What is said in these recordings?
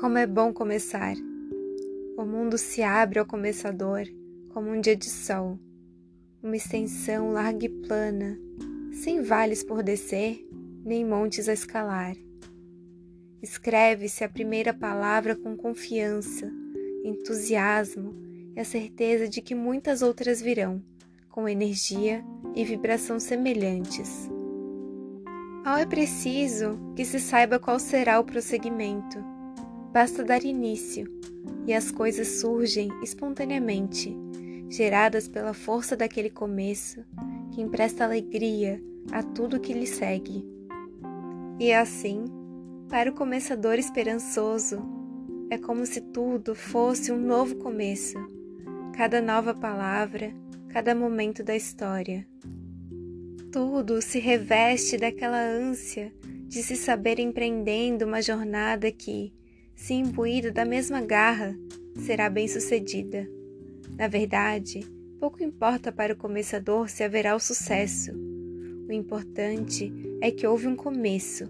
Como é bom começar! O mundo se abre ao começador como um dia de sol, uma extensão larga e plana, sem vales por descer, nem montes a escalar. Escreve-se a primeira palavra com confiança, entusiasmo e a certeza de que muitas outras virão, com energia e vibração semelhantes. Mal é preciso que se saiba qual será o prosseguimento Basta dar início e as coisas surgem espontaneamente, geradas pela força daquele começo que empresta alegria a tudo que lhe segue. E assim, para o começador esperançoso, é como se tudo fosse um novo começo, cada nova palavra, cada momento da história. Tudo se reveste daquela ânsia de se saber empreendendo uma jornada que, se imbuída da mesma garra, será bem-sucedida. Na verdade, pouco importa para o começador se haverá o sucesso. O importante é que houve um começo,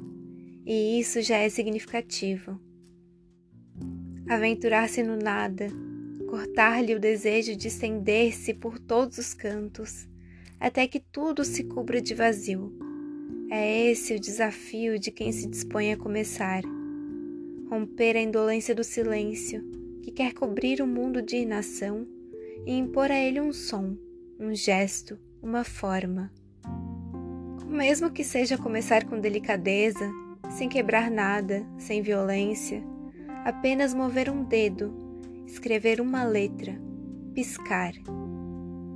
e isso já é significativo. Aventurar-se no nada, cortar-lhe o desejo de estender-se por todos os cantos, até que tudo se cubra de vazio. É esse o desafio de quem se dispõe a começar romper a indolência do silêncio que quer cobrir o mundo de inação e impor a ele um som, um gesto, uma forma. Mesmo que seja começar com delicadeza, sem quebrar nada, sem violência, apenas mover um dedo, escrever uma letra, piscar.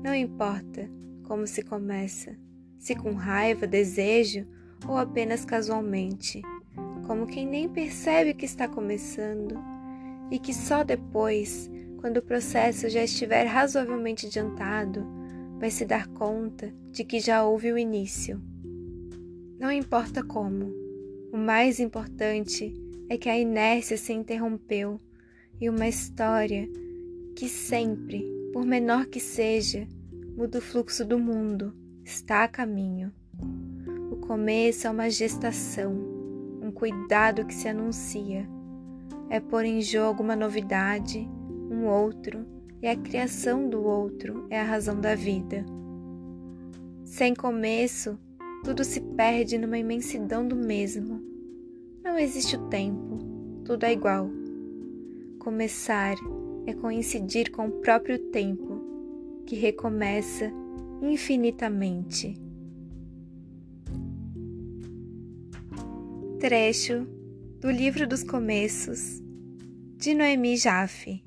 Não importa como se começa, se com raiva, desejo ou apenas casualmente como quem nem percebe que está começando e que só depois, quando o processo já estiver razoavelmente adiantado, vai se dar conta de que já houve o início. Não importa como, o mais importante é que a inércia se interrompeu e uma história que sempre, por menor que seja, muda o fluxo do mundo, está a caminho. O começo é uma gestação cuidado que se anuncia. É pôr em jogo uma novidade, um outro, e a criação do outro é a razão da vida. Sem começo, tudo se perde numa imensidão do mesmo. Não existe o tempo, tudo é igual. Começar é coincidir com o próprio tempo, que recomeça infinitamente. Trecho do Livro dos Começos, de Noemi Jaffe.